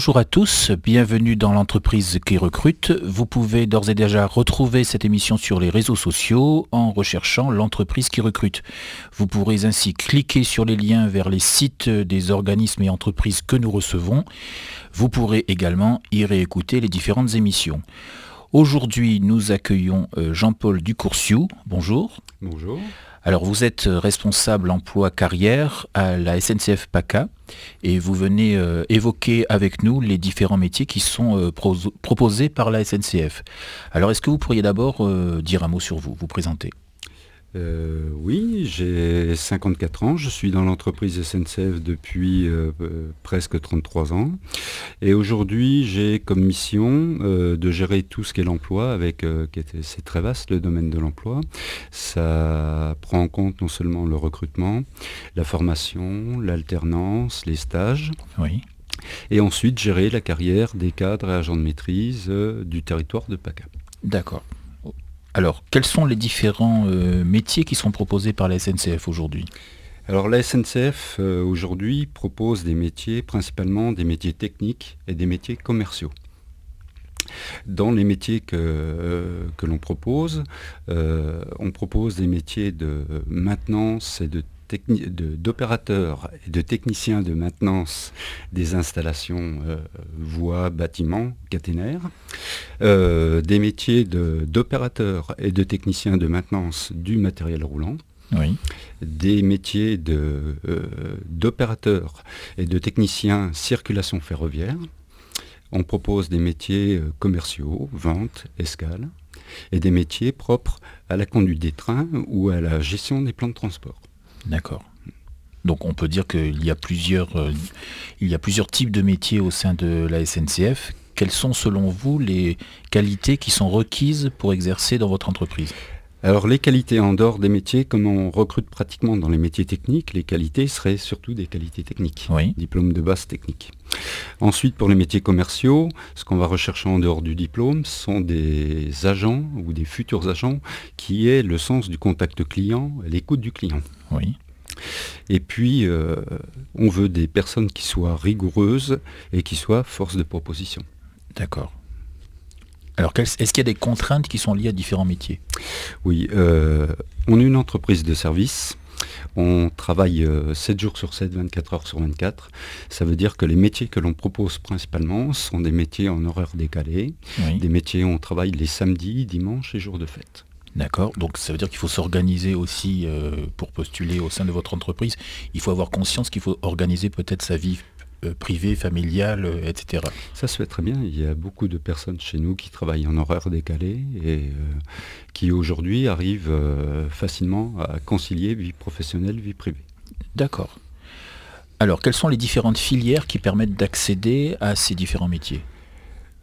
Bonjour à tous, bienvenue dans l'entreprise qui recrute. Vous pouvez d'ores et déjà retrouver cette émission sur les réseaux sociaux en recherchant l'entreprise qui recrute. Vous pourrez ainsi cliquer sur les liens vers les sites des organismes et entreprises que nous recevons. Vous pourrez également y réécouter les différentes émissions. Aujourd'hui, nous accueillons euh, Jean-Paul Ducourciou. Bonjour. Bonjour. Alors vous êtes responsable emploi carrière à la SNCF PACA et vous venez euh, évoquer avec nous les différents métiers qui sont euh, proposés par la SNCF. Alors est-ce que vous pourriez d'abord euh, dire un mot sur vous, vous présenter? Euh, oui, j'ai 54 ans, je suis dans l'entreprise SNCF depuis euh, euh, presque 33 ans. Et aujourd'hui, j'ai comme mission de gérer tout ce qu'est l'emploi, avec c'est très vaste le domaine de l'emploi. Ça prend en compte non seulement le recrutement, la formation, l'alternance, les stages. Oui. Et ensuite, gérer la carrière des cadres et agents de maîtrise du territoire de PACA. D'accord. Alors, quels sont les différents euh, métiers qui sont proposés par la SNCF aujourd'hui? Alors la SNCF euh, aujourd'hui propose des métiers, principalement des métiers techniques et des métiers commerciaux. Dans les métiers que, euh, que l'on propose, on propose des métiers de maintenance et de d'opérateurs et de techniciens de maintenance des installations euh, voies, bâtiments, caténaires, euh, des métiers d'opérateurs et de techniciens de maintenance du matériel roulant, des métiers euh, d'opérateurs et de techniciens circulation ferroviaire. On propose des métiers commerciaux, vente, escale, et des métiers propres à la conduite des trains ou à la gestion des plans de transport. D'accord. Donc on peut dire qu'il y, a plusieurs, euh, y a plusieurs types de métiers au sein de la SNCF. Quelles sont selon vous les qualités qui sont requises pour exercer dans votre entreprise? Alors les qualités en dehors des métiers, comme on recrute pratiquement dans les métiers techniques, les qualités seraient surtout des qualités techniques, oui. diplôme de base technique. Ensuite, pour les métiers commerciaux, ce qu'on va rechercher en dehors du diplôme sont des agents ou des futurs agents qui aient le sens du contact client, l'écoute du client. Oui. Et puis, euh, on veut des personnes qui soient rigoureuses et qui soient force de proposition. D'accord. Alors, est-ce qu'il y a des contraintes qui sont liées à différents métiers? Oui, euh, on est une entreprise de service. On travaille 7 euh, jours sur 7, 24 heures sur 24. Ça veut dire que les métiers que l'on propose principalement sont des métiers en horaire décalé, des métiers où on travaille les samedis, dimanches et jours de fête. D'accord. Donc ça veut dire qu'il faut s'organiser aussi euh, pour postuler au sein de votre entreprise. Il faut avoir conscience qu'il faut organiser peut-être sa vie privée, familiale, euh, etc. Ça se fait très bien. Il y a beaucoup de personnes chez nous qui travaillent en horaire décalé et qui aujourd'hui arrivent facilement à concilier vie professionnelle, vie privée. D'accord. Alors, quelles sont les différentes filières qui permettent d'accéder à ces différents métiers?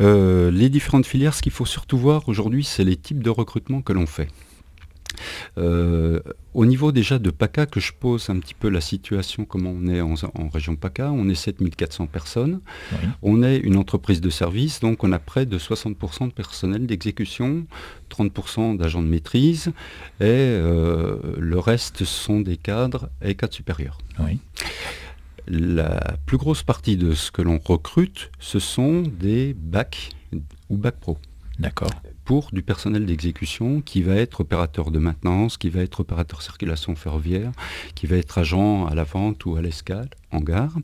Euh, les différentes filières, ce qu'il faut surtout voir aujourd'hui, c'est les types de recrutement que l'on fait. Euh, au niveau déjà de PACA, que je pose un petit peu la situation, comment on est en, région PACA, on est 7400 personnes. On est une entreprise de service, donc on a près de 60% de personnel d'exécution, 30% d'agents de maîtrise, et euh, le reste sont des cadres et cadres supérieurs. Oui la plus grosse partie de ce que l'on recrute, ce sont des bacs ou bacs pro. D'accord. Pour du personnel d'exécution qui va être opérateur de maintenance, qui va être opérateur circulation ferroviaire, qui va être agent à la vente ou à l'escale, en gare,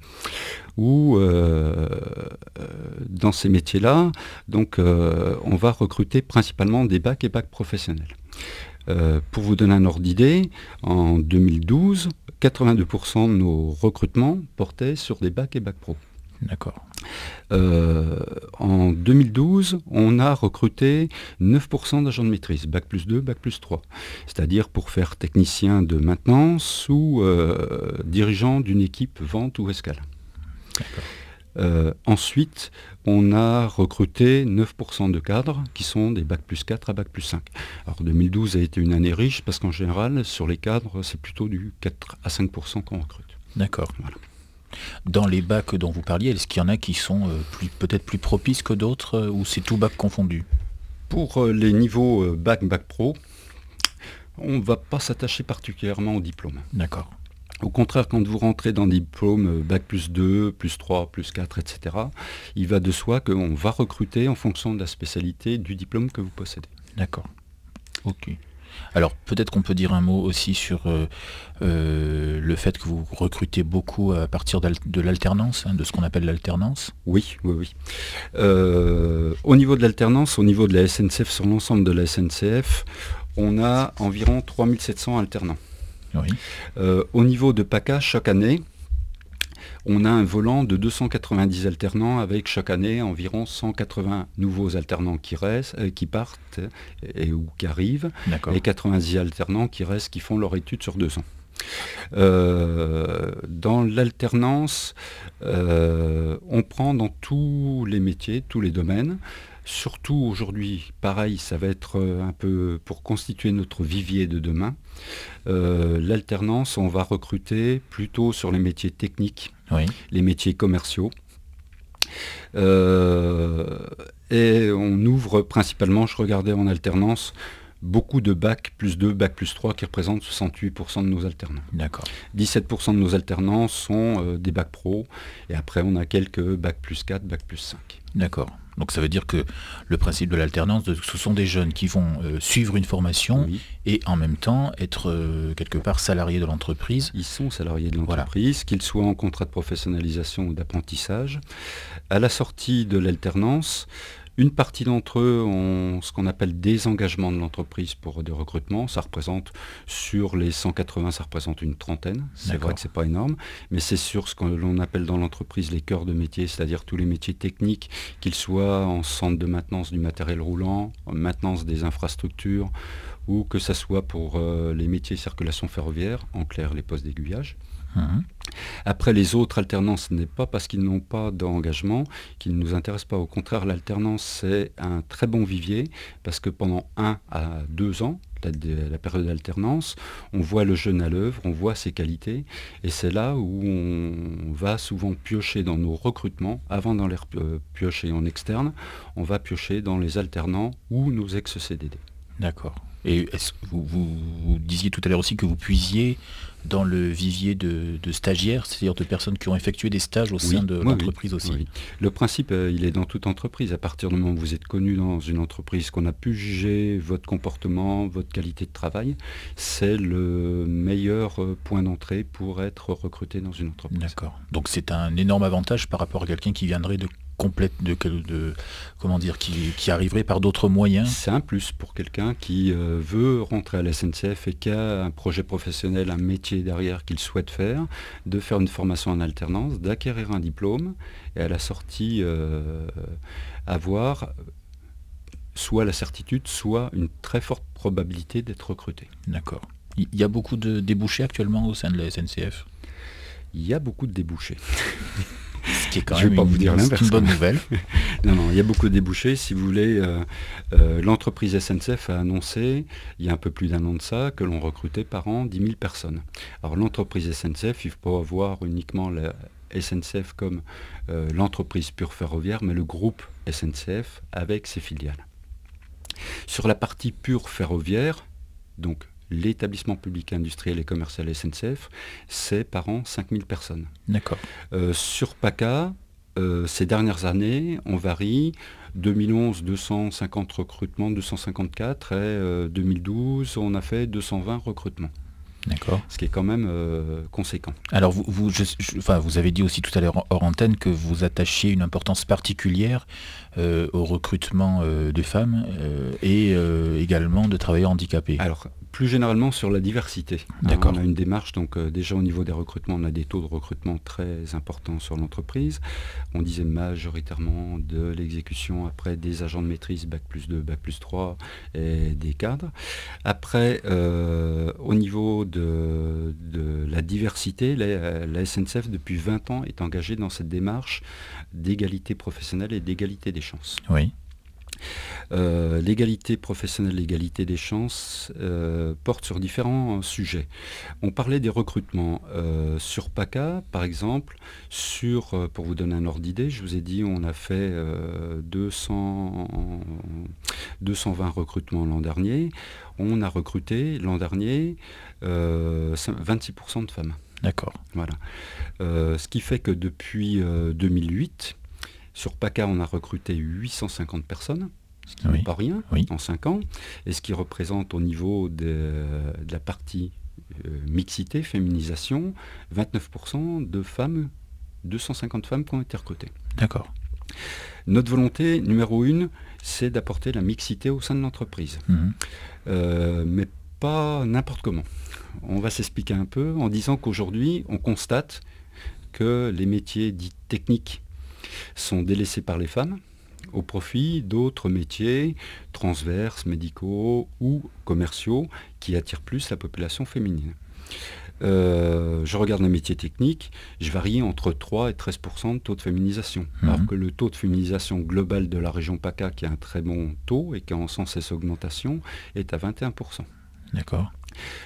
ou euh, euh, dans ces métiers-là, donc euh, on va recruter principalement des bacs et bacs professionnels. pour vous donner un ordre d'idée, en 2012, 82% de nos recrutements portaient sur des bacs et bacs pro. D'accord. Euh, en 2012, on a recruté 9% d'agents de maîtrise, bac plus 2, bac plus 3. C'est-à-dire pour faire technicien de maintenance ou euh, dirigeant d'une équipe vente ou escale. Euh, ensuite, on a recruté 9% de cadres qui sont des bac plus 4 à bac plus 5. Alors 2012 a été une année riche parce qu'en général, sur les cadres, c'est plutôt du 4 à 5% qu'on recrute. D'accord. Dans les bacs dont vous parliez, est-ce qu'il y en a qui sont euh, peut-être plus propices que d'autres euh, ou c'est tout bac confondu Pour les niveaux bac, bac pro, on ne va pas s'attacher particulièrement au diplôme. D'accord. Au contraire, quand vous rentrez dans des diplômes Bac plus 2, plus 3, plus 4, etc., il va de soi qu'on va recruter en fonction de la spécialité du diplôme que vous possédez. D'accord. Ok. Alors peut-être qu'on peut dire un mot aussi sur euh, euh, le fait que vous recrutez beaucoup à partir de l'alternance, hein, de ce qu'on appelle l'alternance. Oui, oui, oui. Euh, au niveau de l'alternance, au niveau de la SNCF, sur l'ensemble de la SNCF, on a environ 3700 alternants. au niveau de PACA, chaque année, on a un volant de 290 alternants avec chaque année environ 180 nouveaux alternants qui, restent, euh, qui partent et, ou qui arrivent, et 90 alternants qui restent, qui font leur étude sur deux ans. Euh, dans l'alternance, euh, on prend dans tous les métiers, tous les domaines. Surtout aujourd'hui, pareil, ça va être un peu pour constituer notre vivier de demain. L'alternance, on va recruter plutôt sur les métiers techniques, les métiers commerciaux. Euh, et on ouvre principalement, je regardais en alternance, beaucoup de bac plus 2, bac plus 3 qui représentent 68% de nos alternants. D'accord. 17% de nos alternants sont euh, des bacs pro et après on a quelques bac plus 4, bac plus 5. D'accord. Donc ça veut dire que le principe de l'alternance, ce sont des jeunes qui vont euh, suivre une formation et en même temps être euh, quelque part salariés de l'entreprise. Ils sont salariés de l'entreprise, qu'ils soient en contrat de professionnalisation ou d'apprentissage. À la sortie de l'alternance, une partie d'entre eux ont ce qu'on appelle des engagements de l'entreprise pour des recrutements. Ça représente, sur les 180, ça représente une trentaine. C'est vrai que ce n'est pas énorme, mais c'est sur ce que l'on appelle dans l'entreprise les cœurs de métier, c'est-à-dire tous les métiers techniques, qu'ils soient en centre de maintenance du matériel roulant, en maintenance des infrastructures, ou que ce soit pour euh, les métiers circulation ferroviaire, en clair les postes d'aiguillage. Mhm. Après, les autres alternances, ce n'est pas parce qu'ils n'ont pas d'engagement qu'ils ne nous intéressent pas. Au contraire, l'alternance, c'est un très bon vivier parce que pendant un à deux ans, la, période d'alternance, on voit le jeune à l'œuvre, on voit ses qualités, et c'est là où on va souvent piocher dans nos recrutements, avant d'en les euh, piocher en externe, on va piocher dans les alternants ou nos ex-CDD. D'accord. Et vous, vous, disiez tout à l'heure aussi que vous puisiez dans le vivier de, stagiaires, c'est-à-dire de personnes qui ont effectué des stages au sein de l'entreprise aussi. Le principe, euh, il est dans toute entreprise. À partir du moment où vous êtes connu dans une entreprise, qu'on a pu juger votre comportement, votre qualité de travail, c'est le meilleur euh, point d'entrée pour être recruté dans une entreprise. D'accord. Donc c'est un énorme avantage par rapport à quelqu'un qui viendrait de complète de, de comment dire qui, arriverait par d'autres moyens C'est un plus pour quelqu'un qui euh, veut rentrer à la SNCF et qui a un projet professionnel, un métier derrière qu'il souhaite faire, de faire une formation en alternance, d'acquérir un diplôme et à la sortie euh, avoir soit la certitude, soit une très forte probabilité d'être recruté. D'accord. Il y a beaucoup de débouchés actuellement au sein de la SNCF Il y a beaucoup de débouchés. Ce qui est quand même pas une, vous dire une bonne nouvelle. non, non, il y a beaucoup de débouchés. Si vous voulez, euh, euh, l'entreprise SNCF a annoncé, il y a un peu plus d'un an de ça, que l'on recrutait par an 10 000 personnes. Alors l'entreprise SNCF, il ne faut pas voir uniquement la SNCF comme euh, l'entreprise pure ferroviaire, mais le groupe SNCF avec ses filiales. Sur la partie pure ferroviaire, donc l'établissement public industriel et commercial SNCF, c'est par an 5000 personnes. D'accord. Euh, sur PACA, euh, ces dernières années, on varie. 2011, 250 recrutements, 254, et 2012, euh, on a fait 220 recrutements. D'accord. Ce qui est quand même conséquent. Alors, vous, vous, enfin, vous avez dit aussi tout à l'heure hors antenne que vous attachiez une importance particulière au recrutement de femmes et également de travailleurs handicapés. Alors, plus généralement sur la diversité. D'accord. on a une démarche, donc euh, déjà au niveau des recrutements, on a des taux de recrutement très importants sur l'entreprise. On disait majoritairement de l'exécution, après des agents de maîtrise, Bac plus 2, Bac plus 3 et des cadres. Après, euh, au niveau de, la diversité, la, la, SNCF depuis 20 ans est engagée dans cette démarche d'égalité professionnelle et d'égalité des chances. Oui. Euh, l'égalité professionnelle, l'égalité des chances euh, porte sur différents sujets. On parlait des recrutements. Euh, sur PACA, par exemple, sur, pour vous donner un ordre d'idée, je vous ai dit on a fait 200, 220 recrutements l'an dernier. On a recruté l'an dernier 26% de femmes. D'accord. Voilà. ce qui fait que depuis 2008, sur PACA, on a recruté 850 personnes ce qui n'est pas rien en 5 ans, et ce qui représente au niveau de, la partie mixité, féminisation, 29% de femmes, 250 femmes qui ont été recrutées. D'accord. Notre volonté numéro une, c'est d'apporter la mixité au sein de l'entreprise. Mhm. Euh, mais pas n'importe comment. On va s'expliquer un peu en disant qu'aujourd'hui, on constate que les métiers dits techniques sont délaissés par les femmes au profit d'autres métiers transverses, médicaux ou commerciaux qui attirent plus la population féminine. Euh, je regarde les métiers techniques, je varie entre 3 et 13% de taux de féminisation. Mhm. Alors que le taux de féminisation global de la région PACA, qui a un très bon taux et qui a en sens cette augmentation, est à 21 D'accord.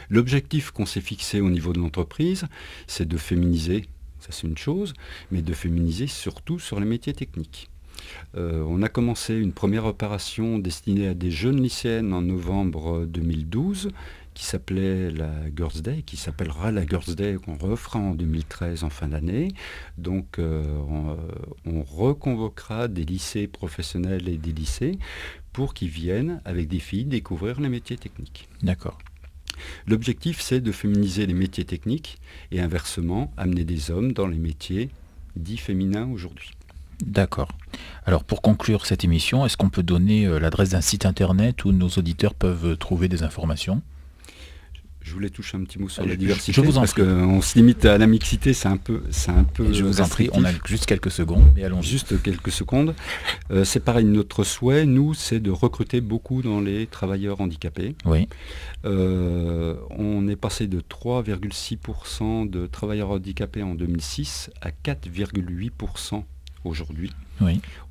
L'objectif qu'on s'est fixé au niveau de l'entreprise, c'est de féminiser, ça c'est une chose, mais de féminiser surtout sur les métiers techniques. Euh, on a commencé une première opération destinée à des jeunes lycéennes en novembre 2012 qui s'appelait la Girls Day, qui s'appellera la Girls Day qu'on refera en 2013 en fin d'année. Donc euh, on, reconvoquera des lycées professionnels et des lycées pour qu'ils viennent avec des filles découvrir les métiers techniques. D'accord. L'objectif c'est de féminiser les métiers techniques et inversement amener des hommes dans les métiers dits féminins aujourd'hui. D'accord. Alors pour conclure cette émission, est-ce qu'on peut donner euh, l'adresse d'un site internet où nos auditeurs peuvent trouver des informations? Je voulais toucher un petit mot sur la diversité. Je vous en parce qu'on se limite à la mixité, c'est un peu, c'est un peu. je vous en prie, on a juste quelques secondes, allons. Juste quelques secondes. Euh, c'est pareil, notre souhait, nous, c'est de recruter beaucoup dans les travailleurs handicapés. Oui. on est passé de 3,6% de travailleurs handicapés en 2006 à 4,8% aujourd'hui.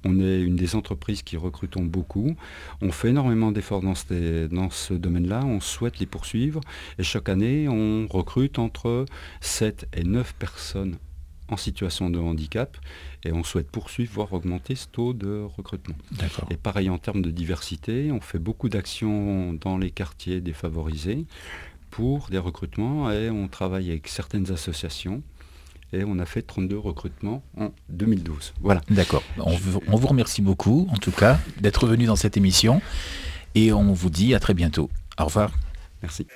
On est une des entreprises qui recrutons beaucoup. On fait énormément d'efforts dans ce, dans ce domaine-là. On souhaite les poursuivre. Et chaque année, on recrute entre 7 et 9 personnes en situation de handicap et on souhaite poursuivre, voire augmenter ce taux de recrutement. Et pareil en termes de diversité, on fait beaucoup d'actions dans les quartiers défavorisés pour des recrutements et on travaille avec certaines associations et on a fait 32 recrutements en 2012. Voilà. D'accord. On, on, vous remercie beaucoup, en tout cas, d'être venu dans cette émission et on vous dit à très bientôt. Au revoir. Merci.